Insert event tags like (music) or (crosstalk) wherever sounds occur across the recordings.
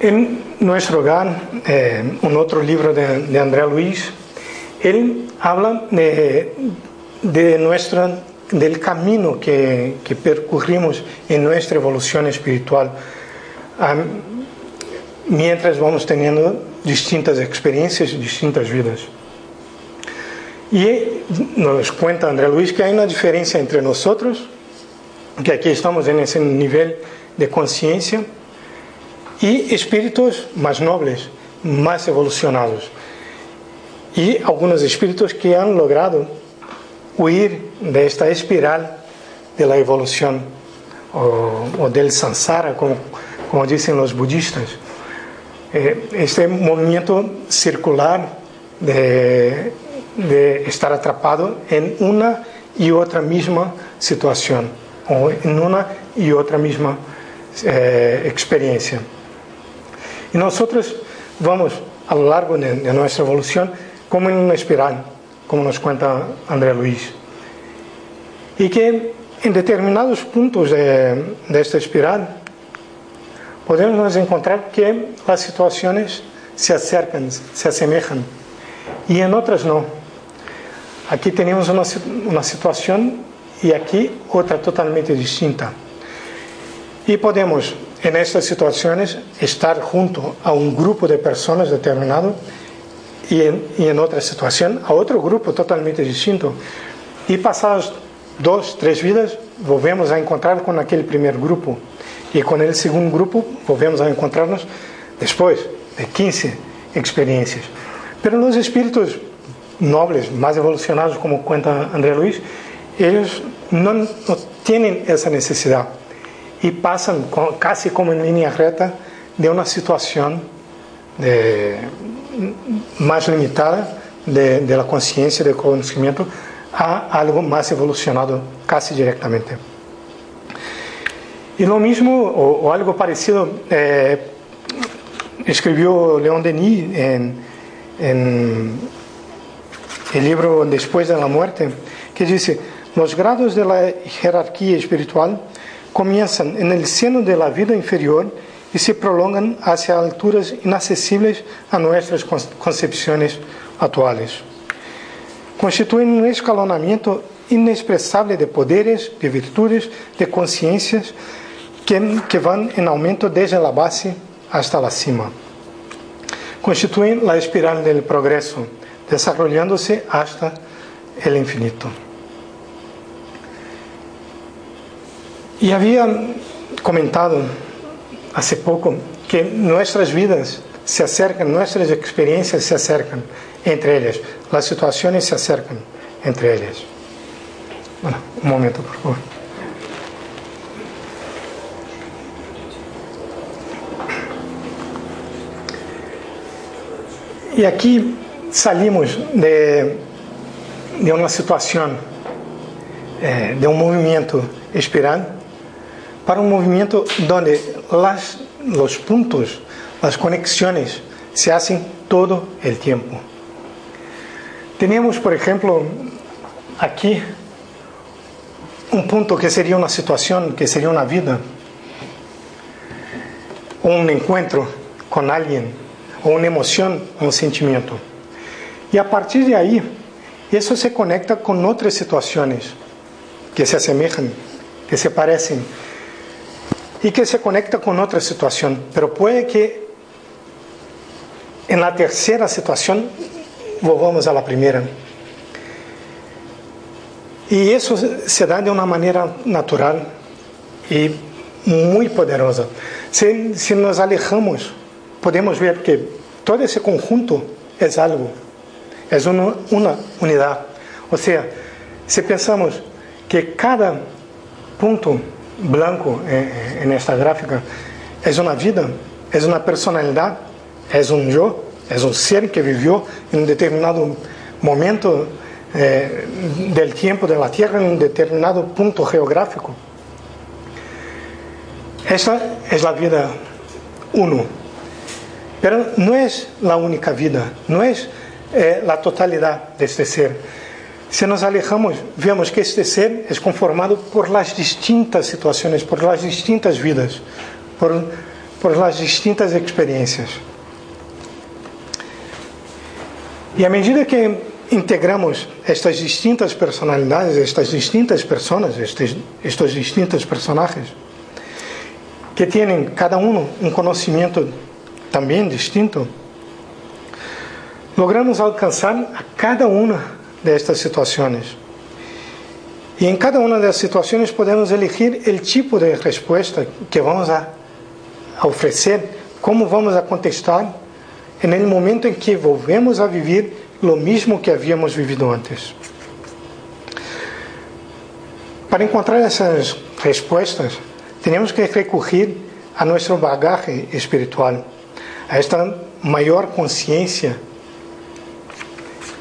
En nuestro hogar, eh, un otro libro de, André Luis, él habla de, de del camino que, que, percurrimos en nuestra evolución espiritual um, mientras vamos teniendo distintas experiencias y distintas vidas. Y nos cuenta André Luis que hay una diferencia entre nosotros, que aquí estamos en ese nivel de conciencia, y espíritus más nobles, más evolucionados. Y algunos espíritus que han logrado huir de esta espiral de la evolución o, o del samsara, como, como, dicen los budistas. Eh, este movimiento circular de, de estar atrapado en una y otra misma situación o en una y otra misma eh, experiencia. Y nosotros vamos a lo largo de, nuestra evolución como en una espiral, como nos cuenta André Luis. Y que en determinados puntos de, de esta espiral podemos encontrar que las situaciones se acercan, se asemejan, y en otras no. Aquí tenemos una, una situación y aquí otra totalmente distinta. Y podemos en estas situaciones estar junto a un grupo de personas determinado y en, y en, otra a otro grupo totalmente distinto. Y pasadas dos, tres vidas, volvemos a encontrar con aquel primer grupo. Y con el segundo grupo, volvemos a encontrarnos después de 15 experiencias. Pero los espíritus nobles, más evolucionados, como cuenta André Luis, ellos no, no tienen esa necesidad y pasan como en línea recta de una situación de, limitada de, de, del conocimiento, a algo más evolucionado casi directamente. Y lo mismo, o, o algo parecido, eh, escribió León Denis en, en el libro Después de la muerte, que dice, los grados de la jerarquía espiritual comienzan en el seno de la vida inferior y se prolongan hacia alturas inaccesibles a nuestras concepciones actuales. Constituyen un escalonamiento inexpresable de poderes, de virtudes, de conciencias que, que van en aumento desde la base hasta la cima. Constituyen la espiral del progreso, desarrollándose hasta el infinito. Y había comentado hace poco que nuestras vidas se acercan, nuestras experiencias se acercan entre ellas, las situaciones se acercan entre ellas. Bueno, un momento, por favor. Y aquí salimos de, de uma situação, eh, de um movimento esperado, para um movimento onde las, os pontos, as conexões se fazem todo o tempo. Temos, por exemplo, aqui um ponto que seria uma situação, que seria uma vida, um encontro com alguém, ou uma emoção, um sentimento. Y a partir de ahí, eso se conecta con otras situaciones que se asemejan, que se parecen, y que se conecta con otra situación. Pero puede que en la tercera situación volvamos a la primera. Y eso se da de una manera natural y muy poderosa. Si, si nos alejamos, podemos ver que todo ese conjunto es algo, es una, una unidad. O sea, si pensamos que cada punto blanco en esta gráfica es una vida, es una personalidad, es un yo, es un ser que vivió en un determinado momento eh, del tiempo de la Tierra, en determinado punto geográfico. Esa es la vida uno. Pero no es la única vida, no es eh, la totalidad de este ser. Si nos alejamos, vemos que este ser es conformado por las distintas situaciones, por las distintas vidas, por, por las distintas experiencias. Y a medida que integramos estas distintas personalidades, estas distintas personas, estos, estos distintos personajes, que tienen cada uno un conocimiento también distinto, logramos alcanzar a cada una de estas situaciones. Y en cada una de las situaciones podemos elegir el tipo de respuesta que vamos a, a ofrecer, cómo vamos a contestar el momento en que volvemos a vivir lo mismo que habíamos vivido antes. Para encontrar essas respostas, temos que recorrer a nosso bagaje espiritual, a esta maior consciência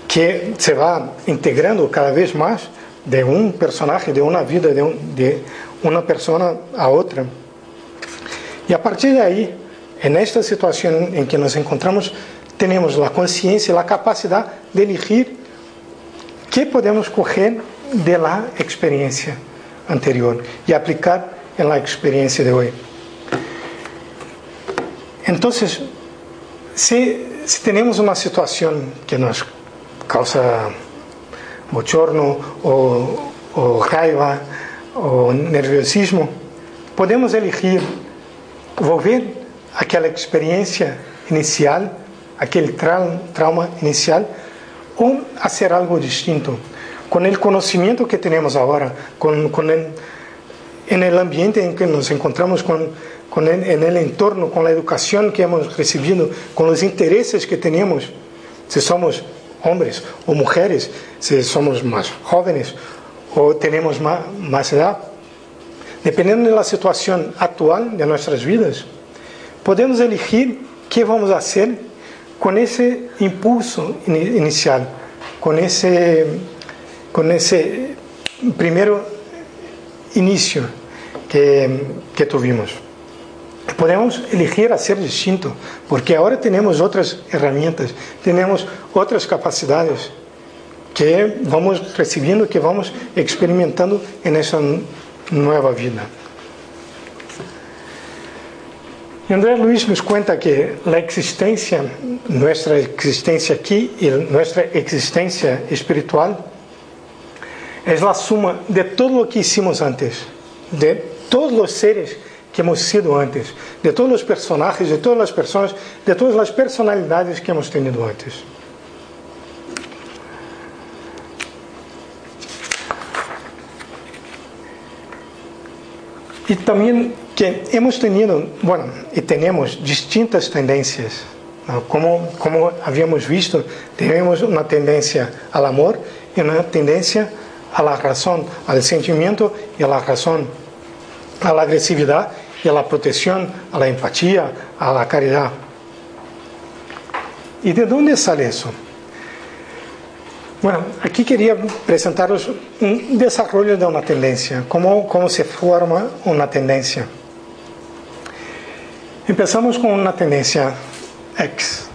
que se va integrando cada vez más de un personaje, de una vida, de, un, de una persona a otra. Y a partir de ahí, en esta situación en que nos encontramos, tenemos la conciencia, la capacidad de elegir qué podemos coger de la experiencia anterior y aplicar en la experiencia de hoy. Entonces, si, si tenemos una situación que nos causa bochorno o, o raiva o nerviosismo, podemos elegir volver aquela experiência inicial, aquele tra trauma inicial, ou fazer algo distinto. Com o conhecimento que temos agora, com, com el, en el ambiente em que nos encontramos, com, com el, en el entorno, com a educação que hemos recebido, com os interesses que temos, se somos hombres o mujeres, si somos más jóvenes o tenemos más, edad. Dependiendo de la situación actual de nuestras vidas, podemos elegir qué vamos a hacer con ese impulso inicial, con ese, con ese primero inicio que, que tuvimos. Podemos elegir hacer distinto, porque ahora tenemos otras herramientas, tenemos otras capacidades que vamos recibiendo, que vamos experimentando en esa nueva vida. Y Andrés Luis nos cuenta que la existencia, nuestra existencia aquí y nuestra existencia espiritual, es la suma de todo lo que hicimos antes, de todos los seres que hemos sido antes, de todos los personajes, de todas las personas, de todas las personalidades que hemos tenido antes. Y también que hemos tenido, bueno, y tenemos distintas tendencias. Como, como habíamos visto, tenemos una tendencia al amor y una tendencia a la razón, al sentimiento y a la razón, a la agresividad y a la protección, a la empatía, a la caridad. ¿Y de dónde sale eso? Bueno, aquí quería presentaros un desarrollo de una tendencia, cómo, cómo se forma una tendencia. Empezamos con una tendencia X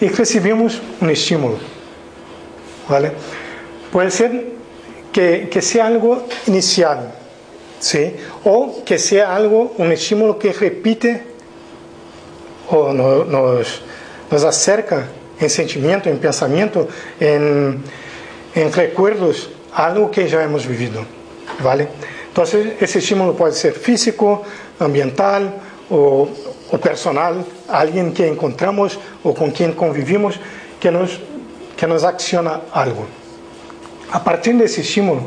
y recibimos un estímulo, ¿vale? Puede ser que, que sea algo inicial, ¿sí? o que sea algo, un estímulo que repite o no, nos, nos acerca en sentimiento, en pensamiento, en, en recuerdos, algo que ya hemos vivido, ¿vale? Entonces, ese estímulo puede ser físico, ambiental o, o, personal, alguien que encontramos o con quien convivimos que nos, que nos acciona algo. A partir desse estímulo,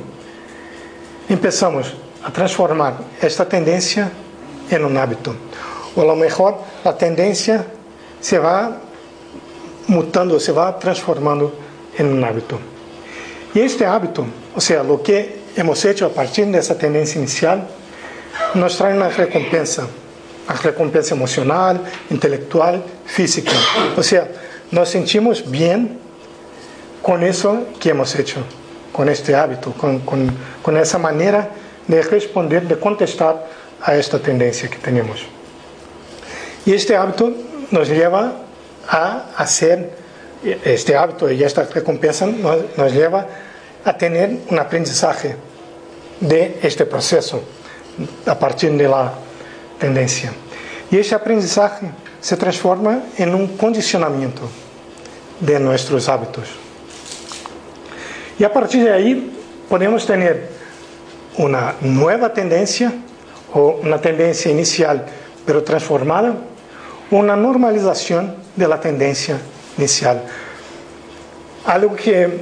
empezamos a transformar esta tendência em um hábito. ou a lo a tendência se vai mutando, se vai transformando em um hábito. e este hábito, ou seja o que hemos feito a partir dessa tendência inicial, nos traz uma recompensa, a recompensa emocional, intelectual, física. ou seja nos sentimos bem com isso que hemos feito com este hábito, com com con esa manera de responder, de contestar a esta tendência que temos. E este hábito nos leva a, a ser, este hábito e esta recompensa nos, nos leva a ter um aprendizagem de este processo a partir da tendência. E este aprendizagem se transforma em um condicionamento de nossos hábitos. E a partir daí podemos ter una nueva tendencia o una tendencia inicial pero transformada, una normalización de la tendencia inicial. Algo que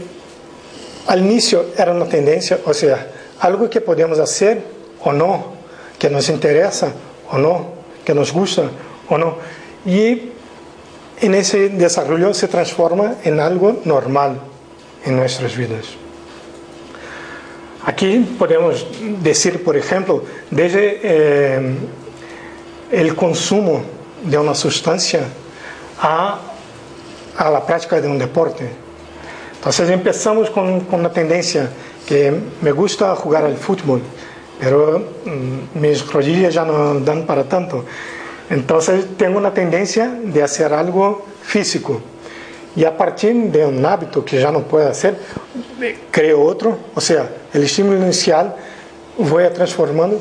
al inicio era una tendencia, o sea, algo que podemos hacer o no, que nos interesa o no, que nos gusta o no. Y en ese desarrollo se transforma en algo normal en nuestras vidas. Aquí podemos decir, por ejemplo, desde eh, consumo de una sustancia a, a, la práctica de un deporte. Entonces empezamos con, con, una tendencia que me gusta jugar al fútbol, pero mm, mis rodillas ya no para tanto. Entonces tengo una tendencia de hacer algo físico. Y a partir de un hábito que ya no puedo hacer, creo otro. O sea, el estímulo inicial voy transformando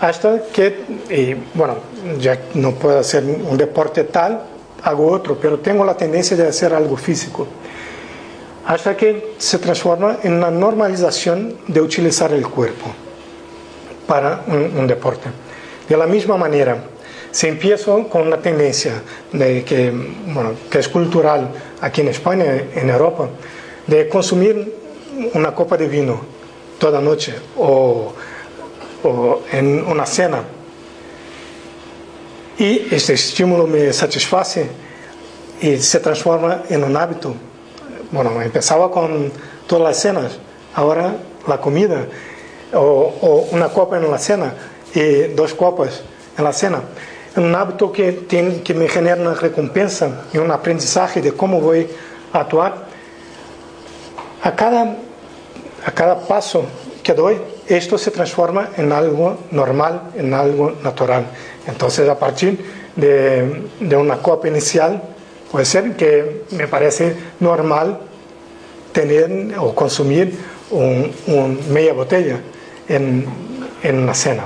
hasta que, y, bueno, ya no puedo hacer un deporte tal, hago otro, pero tengo la tendencia de hacer algo físico. Hasta que se transforma en una normalización de utilizar el cuerpo para un, un deporte. De la misma manera, se empieza con una tendencia de que, bueno, que es cultural aquí en España, en Europa, de consumir una copa de vino toda noche o, o en cena. Y este estímulo me satisface y se transforma en un hábito. Bueno, empezaba con todas las cenas, ahora la comida, o, o una copa en la cena y dos copas en la cena un hábito que, me genera una recompensa y un aprendizaje de cómo voy a actuar. A cada, a cada paso que doy, esto se transforma en algo normal, en algo natural. Entonces, a partir de, de una copa inicial, puede ser que me parece normal tener o consumir un, un media botella en, en una cena.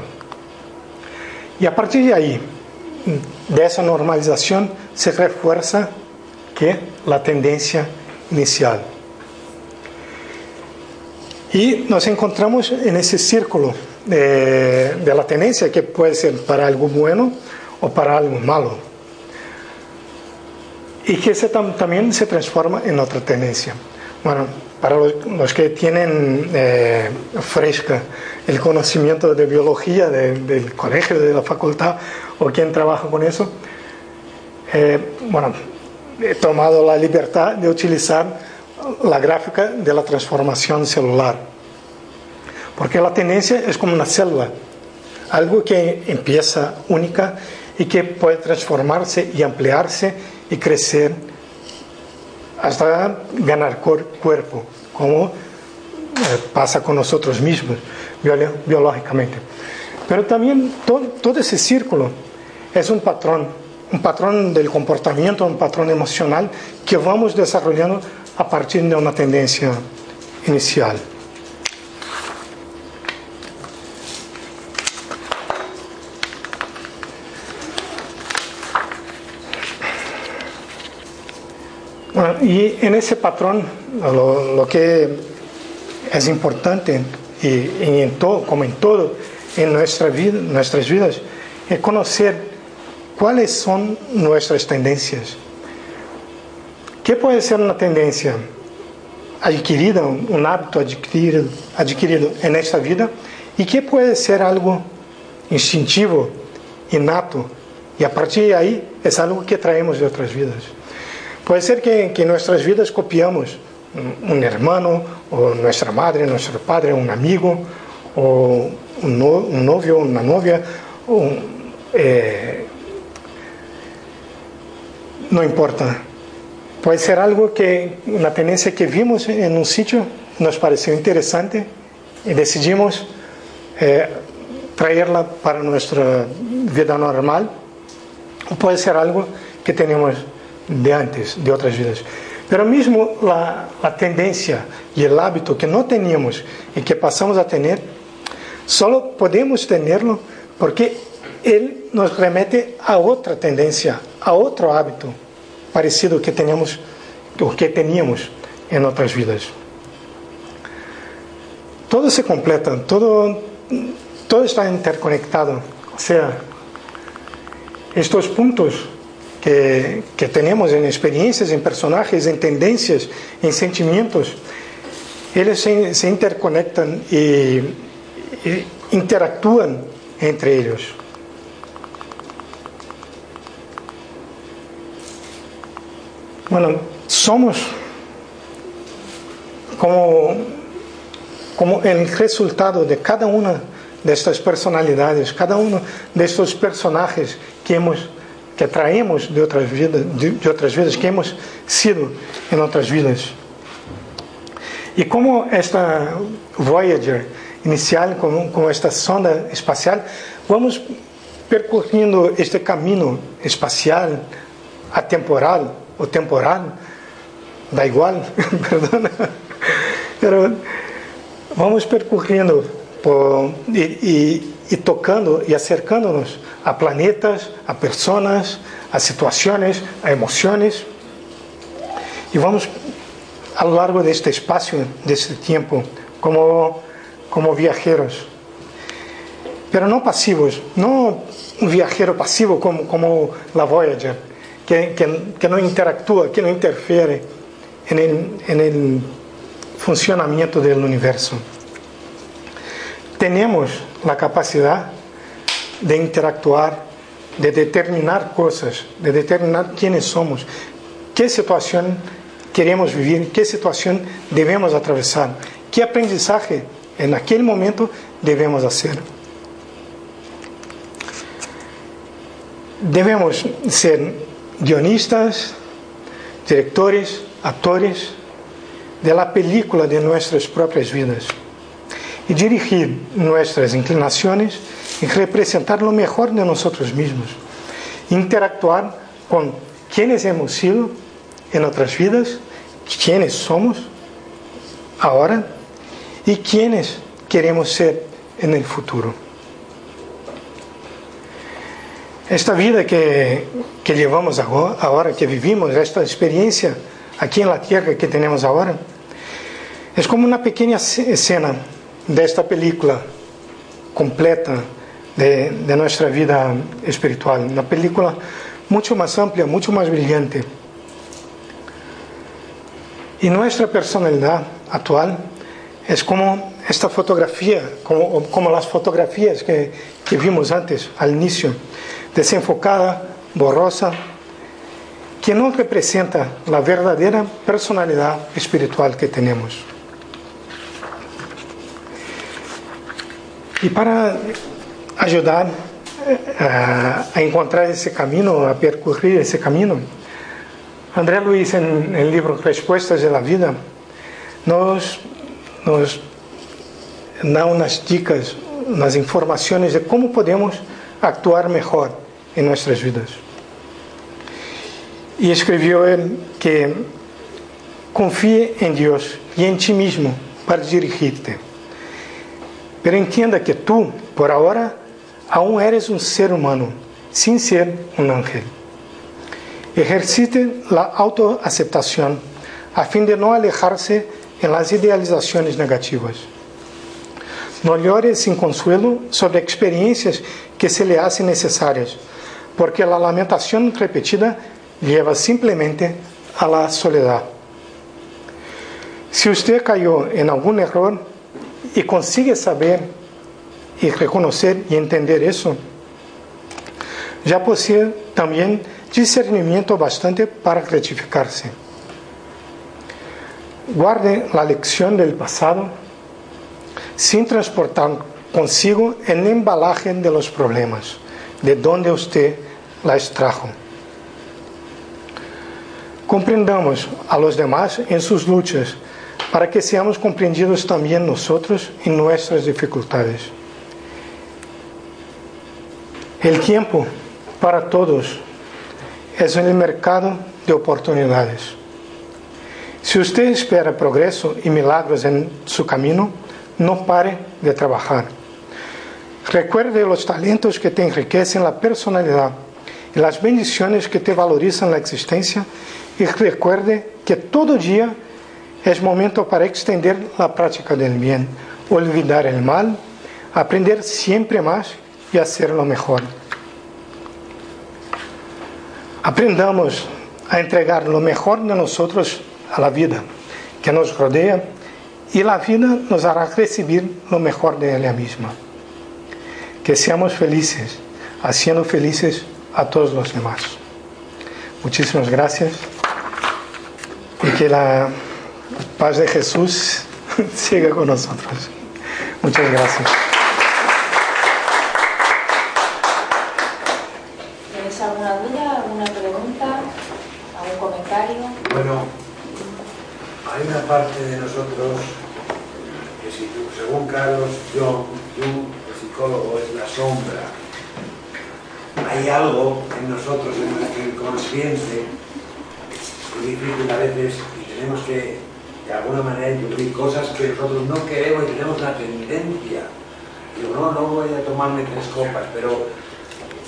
Y a partir de ahí, de esa normalización se refuerza que la tendencia inicial. Y nos encontramos en ese círculo de, de, la tendencia que puede ser para algo bueno o para algo malo. Y que se, también se transforma en otra tendencia. Bueno, para los, los que tienen eh, fresca el conocimiento de biología de, del colegio, de la facultad, o quien trabaja con eso, eh, bueno, he tomado la libertad de utilizar la gráfica de la transformación celular. Porque la tendencia es como una célula, algo que empieza única y que puede transformarse y ampliarse y crecer hasta ganar cuerpo, como pasa con nosotros mismos biológicamente. Pero también todo, ese círculo es un patrón, un patrón del comportamiento, un patrón emocional que vamos desarrollando a partir de una tendencia inicial. Y en ese patrón lo que es importante, y, y, todo, como en todo en nuestra vida, nuestras vidas, es conocer ¿Cuáles son nuestras tendencias? ¿Qué puede ser una tendencia adquirida, un hábito adquirido, adquirido en esta vida? ¿Y qué puede ser algo instintivo, innato? Y a partir de es algo que traemos de otras vidas. Puede ser que, que en nuestras vidas copiamos un hermano, o nuestra madre, nuestro padre, un amigo, o un, no, un novio, una novia, eh, no importa. Puede ser algo que, una tendencia que vimos en un sitio, nos pareció interesante y decidimos eh, traerla para nuestra vida normal. O puede ser algo que tenemos de antes, de otras vidas. Pero mesmo a, a tendência e o hábito que não teníamos e que passamos a ter, só podemos tê-lo porque ele nos remete a outra tendência, a outro hábito parecido que teníamos, o que teníamos em outras vidas. Todo se completa, todo, todo está interconectado. Ou seja, estes pontos que, que tenemos en experiencias, en personajes, en tendencias, en sentimientos, eles se, se interconectan y, entre ellos. Bueno, somos como, como el resultado de cada una de estas personalidades, cada uno de estos personajes que hemos que traemos de otras vidas, de, de otras vidas, que hemos sido en otras vidas. Y como esta Voyager inicial, como, como esta sonda espacial, vamos percorriendo este camino espacial, atemporal o temporal, da igual, (laughs) perdona, pero vamos percorriendo por, y, y, y tocando y acercándonos a planetas, a personas, a situaciones, a emociones. Y vamos a lo largo de este espacio, de este tiempo, como, como viajeros. Pero no pasivos, no un viajero pasivo como, como la Voyager, que, que, que no interactúa, que no interfiere en el, en universo. Tenemos la capacidad de interactuar, de determinar cosas, de determinar quiénes somos, qué situación queremos vivir, qué situación debemos atravesar, qué aprendizaje en aquel momento debemos hacer. Debemos ser guionistas, directores, actores de la película de nuestras propias vidas y dirigir nuestras inclinaciones y representar lo mejor de nosotros mismos, interactuar con quienes hemos sido en otras vidas, quienes somos ahora y quienes queremos ser en el futuro. Esta vida que, que llevamos ahora, ahora, que vivimos, esta experiencia aquí en la tierra que tenemos ahora, es como una pequeña escena de esta película completa de, nuestra vida espiritual. Una película mucho más amplia, mucho más brillante. Y nuestra personalidad actual es como esta fotografía, como, como las fotografías que, que vimos antes, al inicio, desenfocada, borrosa, que no representa la verdadera personalidad espiritual que tenemos. E para ajudar eh, a encontrar esse caminho, a percorrer esse caminho, André Luiz, em, em livro Respostas da Vida, nos, nos dá umas dicas, nas informações de como podemos actuar melhor em nossas vidas. E escreveu ele que confie em Deus e em ti mesmo para dirigir-te. Pero entienda que tú, por ahora, aún eres un ser humano, sin ser un ángel. Ejercite la autoaceptación a fin de no alejarse en las idealizaciones negativas. No llore sin consuelo sobre experiencias que se le hacen necesarias, porque la lamentación repetida lleva simplemente a la soledad. Si usted cayó en algún error y consigue saber y reconocer y entender eso, ya posee también discernimiento bastante para rectificarse. Guarde la lección del pasado sin transportar consigo el embalaje de los problemas, de donde usted la extrajo. Comprendamos a los demás en sus luchas para que seamos comprendidos también nosotros en nuestras dificultades. El tiempo para todos es el mercado de oportunidades. Si usted espera progreso y milagros en su camino, no pare de trabajar. Recuerde los talentos que te enriquecen la personalidad y las bendiciones que te valorizan la existencia y recuerde que todo día es momento para extender la práctica del bien, olvidar el mal, aprender siempre más y hacerlo mejor. Aprendamos a entregar lo mejor de nosotros a la vida que nos rodea y la vida nos hará recibir lo mejor de ella misma. Que seamos felices, haciendo felices a todos los demás. Muchísimas gracias y que la paz de Jesús (laughs) siga con nosotros. Muchas gracias. ¿Tienes alguna duda, alguna pregunta, algún comentario? Bueno, hay una parte de nosotros que si tú, según Carlos Jung, Jung, el psicólogo, es la sombra. Hay algo en nosotros, en nuestro inconsciente, muy difícil a veces y tenemos que de alguna manera incluir cosas que nosotros no queremos y tenemos una tendencia. Digo, no, no voy a tomarme tres copas, pero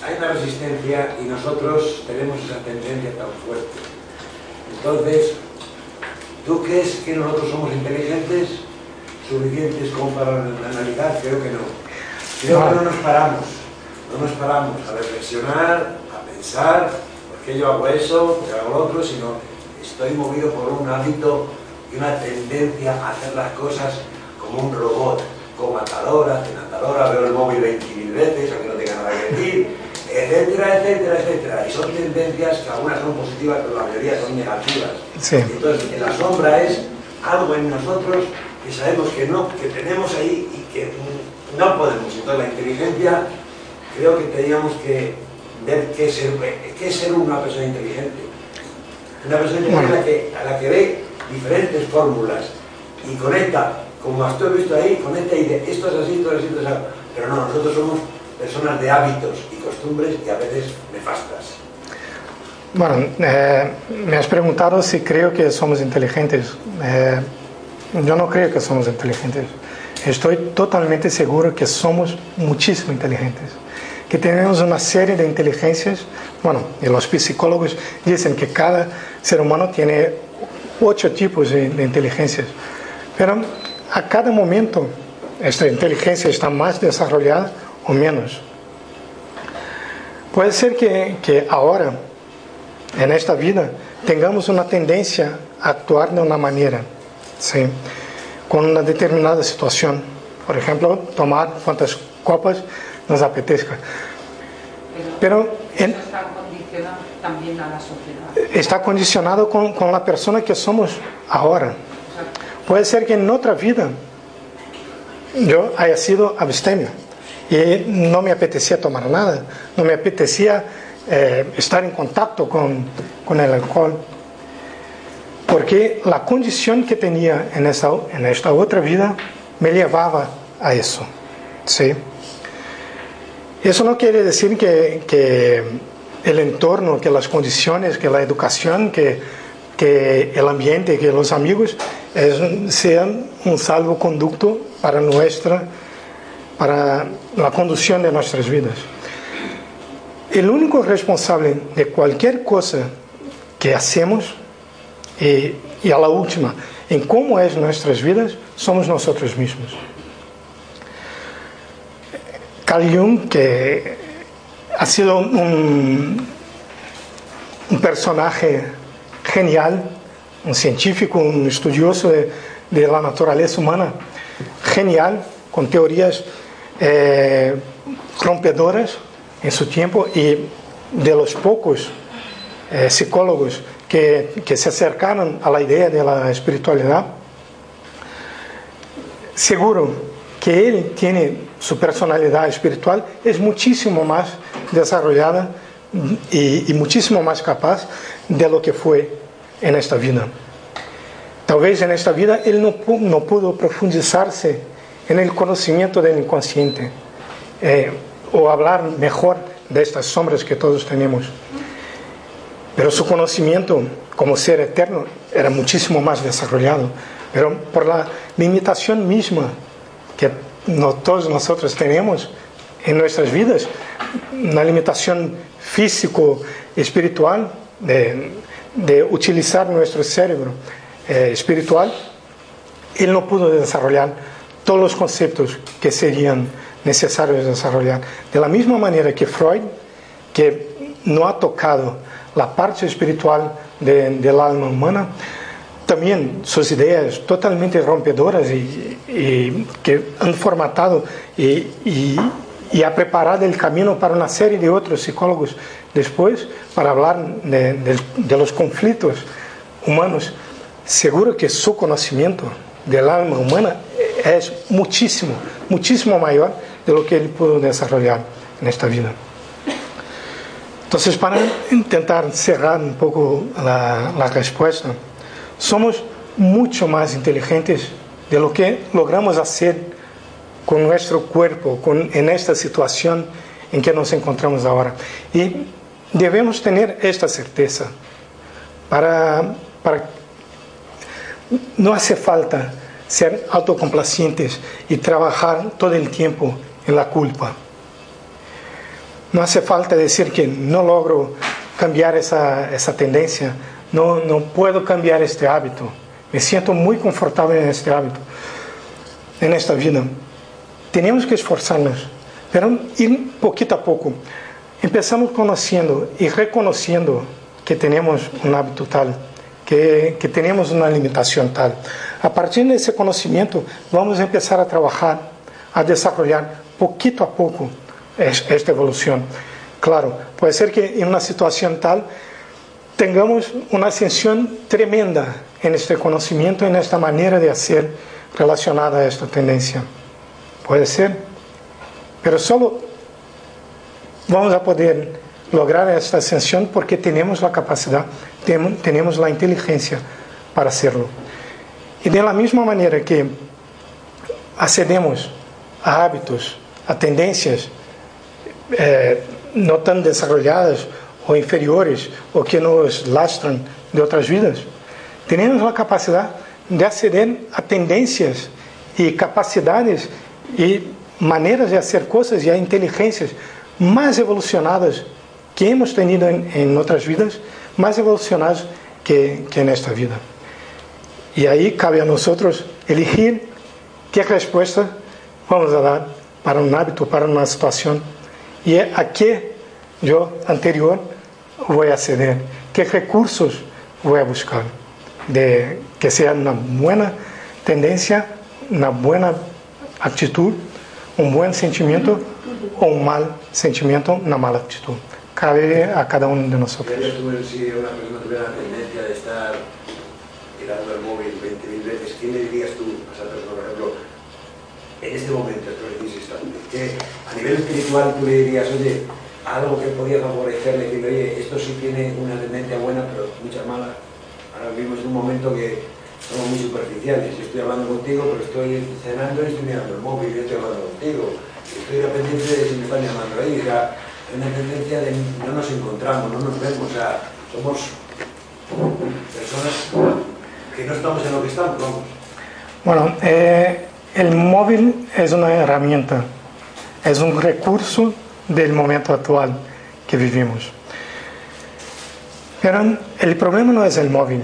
hay una resistencia y nosotros tenemos esa tendencia tan fuerte. Entonces, ¿tú crees que nosotros somos inteligentes, suficientes como para analizar? Creo que no. Creo que no nos paramos, no nos paramos a reflexionar, a pensar, ¿por qué yo hago eso? ¿por qué hago lo otro? Sino estoy movido por un hábito y una tendencia a hacer las cosas como un robot, como a tal hora, a tal hora, veo el móvil 20.000 veces, aunque no tenga nada que decir, etcétera, etcétera, etcétera. Y son tendencias que algunas son positivas, pero la mayoría son negativas. Sí. Entonces, en la sombra es algo en nosotros que sabemos que no, que tenemos ahí y que no podemos. Entonces, la inteligencia, creo que teníamos que ver qué es ser, qué es ser una persona inteligente. Una persona inteligente a la que, a la que ve diferentes fórmulas y conecta, como has visto ahí, conecta y dice, esto es así, esto es así, esto es así. Pero no, nosotros somos personas de hábitos y costumbres y a veces nefastas. Bueno, eh, me has preguntado si creo que somos inteligentes. Eh, yo no creo que somos inteligentes. Estoy totalmente seguro que somos muchísimo inteligentes. Que tenemos una serie de inteligencias. Bueno, y los psicólogos dicen que cada ser humano tiene ocho tipos de, de inteligencias. A cada momento esta inteligencia está más desarrollada o menos. Puede ser que, que ahora, en vida, tengamos una tendencia a actuar de una manera, ¿sí? con una determinada situación. Por ejemplo, tomar cuantas copas nos apetezca. Pero, en- también a la. Está condicionado con, con la persona que somos. Exacto. Puede ser que en otra vida yo haya sido abstemio y no me apetecía tomar nada, no me apetecía eh, estar en contacto con, con el alcohol, porque la condición que tenía en esta, en esta vida me llevaba a eso. ¿sí? Eso no quiere decir que, que el entorno, que las condiciones, que la educación, que, que el ambiente, que los amigos es- sean un salvoconducto para nuestra, para la conducción de nuestras vidas. El único responsable de cualquier cosa que hacemos y, y a la última, en cómo es nuestras vidas, somos nosotros mismos. Carl Jung, que ha sido un, un personaje genial, un científico, un estudioso de, de la naturaleza humana, genial, con teorías eh, rompedoras en su tiempo y de los pocos eh, psicólogos que, que se acercaron a la idea de la espiritualidad, seguro que él tiene su personalidad espiritual, es muchísimo más desarrollada y, muchísimo más capaz de lo que fue en esta vida. Tal vez en esta vida él no pudo profundizarse en el conocimiento del inconsciente eh, o hablar mejor de estas sombras que todos tenemos. pero su conocimiento como ser eterno era muchísimo más desarrollado. Pero por la limitación misma que no, todos nosotros tenemos en nuestras vidas, una limitación físico, espiritual, de, utilizar nuestro cerebro eh, espiritual, él no pudo desarrollar todos los conceptos que serían necesarios desarrollar. De la misma manera que Freud, que no ha tocado la parte espiritual de, del alma humana, también sus ideas totalmente rompedoras y, y que han formatado y, y, y, ha preparado el camino para una serie de otros psicólogos después para hablar de, de, de los conflictos humanos. Seguro que su conocimiento del alma humana es muchísimo, muchísimo mayor de lo que él pudo desarrollar en esta vida. Entonces, para intentar cerrar un poco la, la respuesta, somos mucho más inteligentes de lo que logramos hacer con nuestro cuerpo con, en esta situación en que nos encontramos ahora. Y debemos tener esta certeza. Para, para, no hace falta ser autocomplacientes y trabajar todo el tiempo en la culpa. No hace falta decir que no logro cambiar esa, esa tendencia, no, puedo cambiar este hábito, me siento muy confortable en este hábito, en esta vida. Tenemos que esforzarnos, pero ir poquito a poco. Empezamos conociendo y reconociendo que tenemos un hábito tal, que, que tenemos una limitación tal. A partir de ese conocimiento, vamos a empezar a trabajar, a desarrollar poquito a poco esta evolución. Claro, puede ser que en una situación tal tengamos una ascensión tremenda en este conocimiento, en esta manera de hacer relacionada a esta tendencia. Puede ser, pero solo vamos a poder lograr esta ascensión porque tenemos la capacidad, tenemos la inteligencia para hacerlo. Y de la misma manera que accedemos a hábitos, a tendencias eh, no tan desarrolladas ou inferiores ou que nos lastram de outras vidas, temos a capacidade de aceder a tendências e capacidades e maneiras de fazer coisas e a inteligências mais evolucionadas que hemos tenido em, em outras vidas, mais evolucionadas que, que nesta vida. E aí cabe a nós elegir que resposta vamos a dar para um hábito, para uma situação. E é a que eu anterior voy a ceder, qué recursos voy a buscar, de que sea una buena tendencia, una buena actitud, un buen sentimiento o un mal sentimiento, una mala actitud. Cabe a cada uno de nosotros. Si una persona tuviera la tendencia de estar mirando el móvil 20.000 veces, ¿qué le dirías tú a esa persona, por ejemplo, en este momento, en este instante? A nivel espiritual tú le dirías, oye, algo que podía favorecerle, decirle, oye, esto sí tiene una tendencia buena, pero muchas malas. Ahora vivimos en un momento que somos muy superficiales. Yo estoy hablando contigo, pero estoy cenando y estoy mirando el móvil, yo estoy hablando contigo. Estoy pendiente de si me están llamando ahí. O sea, hay una tendencia de no nos encontramos, no nos vemos, o sea, somos personas que no estamos en lo que estamos, vamos. Bueno, eh, el móvil es una herramienta, es un recurso del momento actual que vivimos. Pero el problema no es el móvil,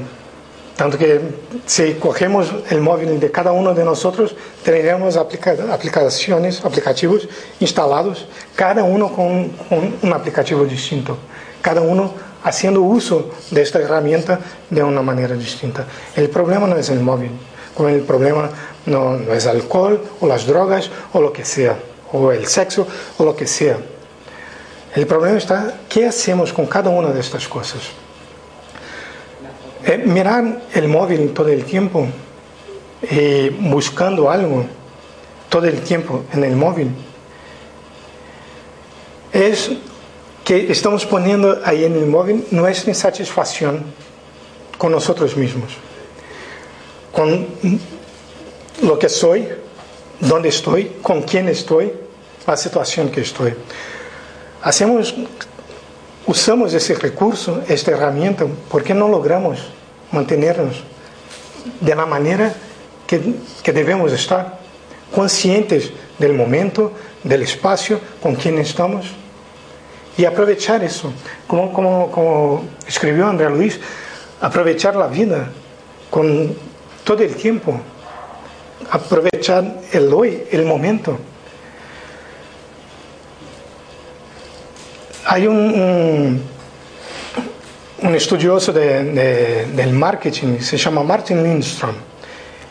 tanto que si cogemos el móvil de cada uno de nosotros, tendremos aplica aplicaciones, aplicativos instalados, cada uno con, un aplicativo distinto, cada uno haciendo uso de esta herramienta de una manera distinta. El problema no es el móvil, el problema no, no es alcohol o las drogas o lo que sea, o el sexo o lo que sea. El problema está, ¿qué hacemos con cada una de estas cosas? Eh, mirar el móvil todo el tiempo y buscando algo todo el tiempo en el móvil es que estamos poniendo ahí en el móvil nuestra insatisfacción con nosotros mismos, con lo que soy, dónde estoy, con quién estoy, la situación que estoy. Hacemos, usamos esse recurso, esta herramienta, porque não logramos manter-nos de la maneira que, que devemos estar, conscientes do momento, do espaço com quem estamos e aproveitar isso. Como, como, como escreveu André Luiz, aproveitar a vida com todo o tempo, aproveitar o hoje, o momento. Hay un, un, un estudioso de, de, del marketing, se llama Martin Lindstrom,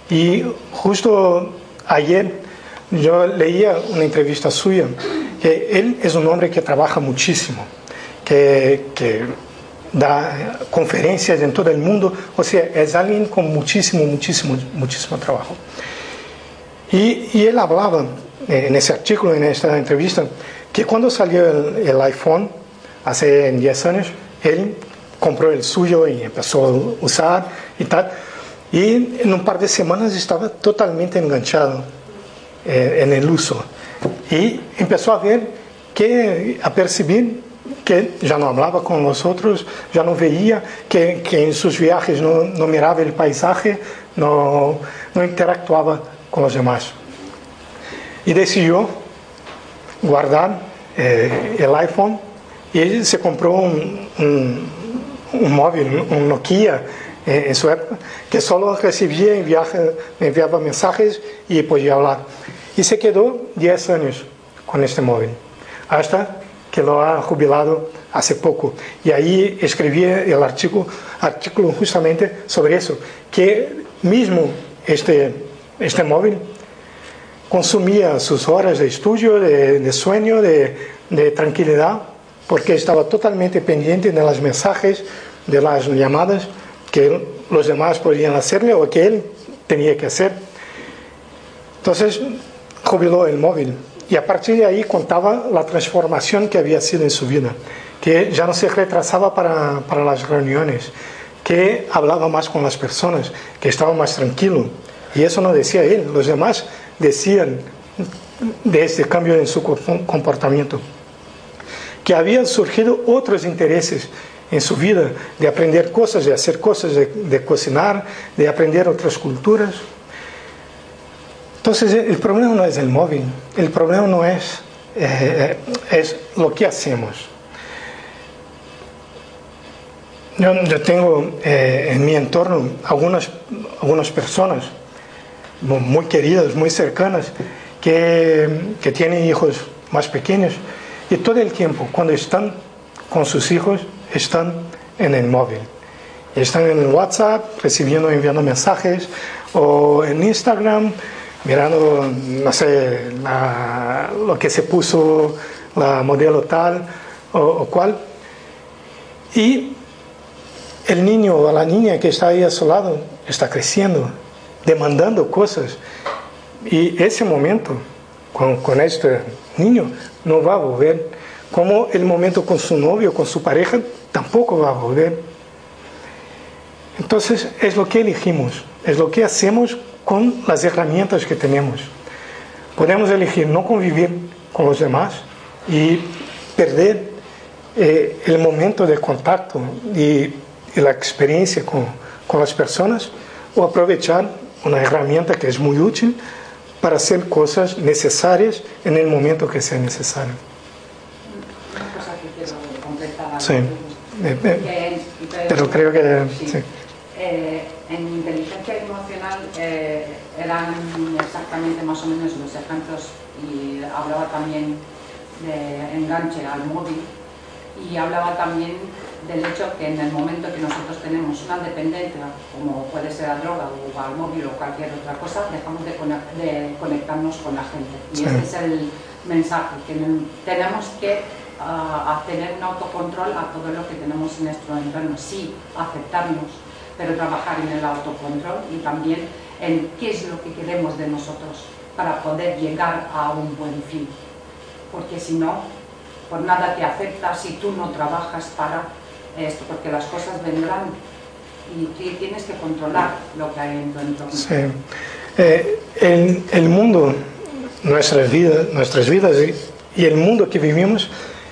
y justo ayer yo leía una entrevista suya, que él es un hombre que trabaja muchísimo, que, que da conferencias en todo el mundo, o sea, es alguien con muchísimo, muchísimo, muchísimo trabajo. Y, y él hablaba eh, en ese artículo, en esta entrevista, que quando saiu o iPhone, há 10 anos, ele comprou o suyo e começou a usar e tal. E em um par de semanas estava totalmente enganchado eh, no uso. E começou a ver que, a perceber que já não falava com os outros, já não via, que, que em seus viagens não, mirava o paisagem, não, não interactuava com os demais. E decidiu guardar eh, é, o iPhone e ele se comprou um, um, um móvel, um Nokia eh, é, em sua época, que só recebia, enviava, enviava mensagens e podia falar. E se quedou 10 anos com este móvel, até que lo ha jubilado há pouco. E aí escrevia o artigo, artigo justamente sobre isso, que mesmo este, este móvel consumía sus horas de estudio, de, de sueño, de, de, tranquilidad, porque estaba totalmente pendiente de los mensajes, de las llamadas que los demás podían hacerle o que él tenía que hacer. Entonces, jubiló el móvil y a partir de ahí contaba la transformación que había sido en su vida, que ya no se retrasaba para, para las reuniones, que hablaba más con las personas, que estaba más tranquilo. Y eso no decía él, los demás decían de este cambio en su comportamiento. Que habían surgido otros intereses en su vida, de aprender cosas, de hacer cosas, de, cocinar, de aprender otras culturas. Entonces el problema no es el móvil, el problema no es, eh, es lo que hacemos. Yo, yo tengo eh, en mi entorno algunas, algunas personas muy queridas, muy cercanas, que, que tienen hijos más pequeños y todo el tiempo, cuando están con sus hijos, están en el móvil. Están en el WhatsApp, recibiendo, enviando mensajes, o en Instagram, mirando, no sé, la, lo que se puso la modelo tal o, o, cual. Y el niño o la niña que está ahí a su lado está creciendo, demandando coisas. E esse momento, com, com este niño, não vai volver. Como o momento com seu novio, com sua pareja, tampouco vai volver. Então, é o que elegimos, é o que hacemos com as ferramentas que temos. Podemos elegir não conviver com os demais e perder eh, o momento de contato e, e a experiência com, com as pessoas ou aproveitar una herramienta que es muy útil para hacer cosas necesarias en el momento que sea necesario. Sí. Eh, eh, pero creo que... Sí. Eh, en inteligencia emocional eh, eran exactamente más o menos los ejemplos y hablaba también de enganche al móvil y hablaba también del hecho que en el momento que nosotros tenemos una dependencia, como puede ser la droga o al móvil o cualquier otra cosa, dejamos de, de conectarnos con la gente. Y sí. este es el mensaje, que tenemos que uh, tener un autocontrol a todo lo que tenemos en nuestro entorno, sí, aceptarnos, pero trabajar en el autocontrol y también en qué es lo que queremos de nosotros para poder llegar a un buen fin. Porque si no, por nada te aceptas si tú no trabajas para esto, porque las cosas vendrán y tú tienes que controlar lo que hay en tu entorno. Sí. Eh, el, el, mundo, nuestras vidas, nuestras vidas y el mundo que vivimos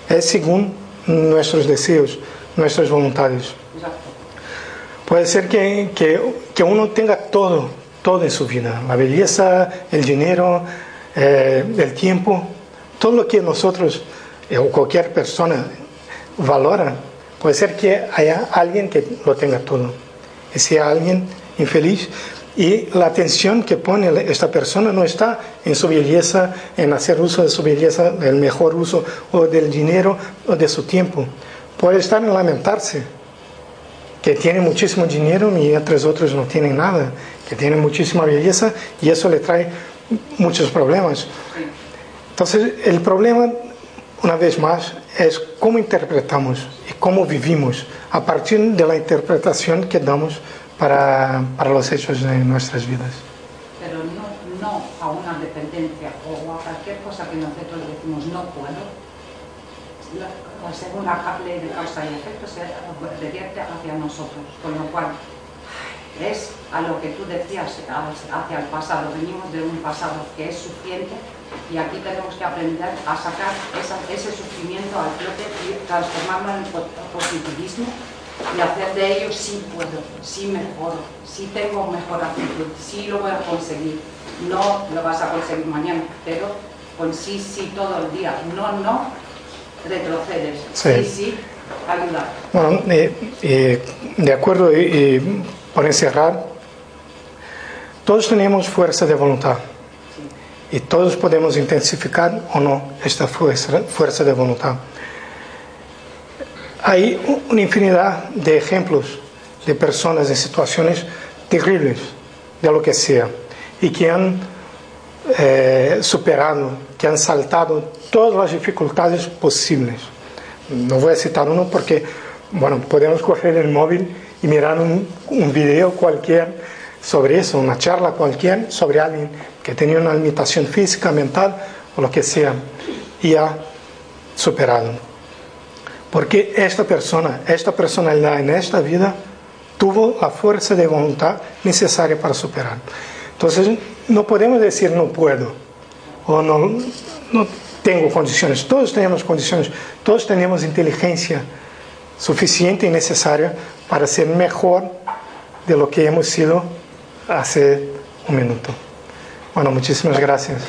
es según nuestros deseos, nuestras voluntades. Exacto. Puede ser que, que, que uno tenga todo, todo en su vida, la belleza, el dinero, eh, el tiempo, todo lo que nosotros eh, o cualquier persona valora, puede ser que haya alguien que lo tenga todo y sea alguien infeliz y la atención que pone esta persona no está en su belleza, en hacer uso de su belleza, el mejor uso o del dinero o de su tiempo. Puede estar en lamentarse que tiene muchísimo dinero mientras otros no tienen nada, que tienen muchísima belleza y eso le trae muchos problemas. Entonces, el problema, una vez más, es cómo interpretamos y cómo vivimos a partir de la interpretación que damos para, para los hechos de nuestras vidas. Pero no, no a una dependencia o a cualquier cosa que nosotros decimos no puedo. La, la segunda ley de causa y efecto se revierte hacia nosotros, con lo cual es a lo que tú decías hacia el pasado. Venimos de un pasado que es suficiente y aquí tenemos que aprender a sacar esa, ese sufrimiento al flote y transformarlo en positivismo y hacer de ello sí puedo, sí mejoro, sí tengo mejor actitud, sí lo voy a conseguir. No lo vas a conseguir mañana, pero con sí, sí todo el día. No, no, retrocedes. Sí, sí, sí ayudar. Bueno, eh, eh, de acuerdo, eh, para encerrar, todos tenemos fuerza de voluntad. Y todos podemos intensificar o no esta fuerza, de voluntad. Hay una infinidad de ejemplos de personas en situaciones terribles, de lo que sea, y que han eh, superado, que han saltado todas las dificultades posibles. No voy a citar uno porque, bueno, podemos coger el móvil y mirar un, un video cualquier sobre eso, una charla cualquier sobre alguien que tenía una limitación física, mental o lo que sea, y ha superado. Porque esta persona, esta personalidad en esta vida tuvo la fuerza de voluntad necesaria para superar. Entonces, no podemos decir no puedo o no, no tengo condiciones. Todos tenemos condiciones, todos tenemos inteligencia suficiente y necesaria para ser mejor de lo que hemos sido hace un minuto. Bueno, muchísimas gracias.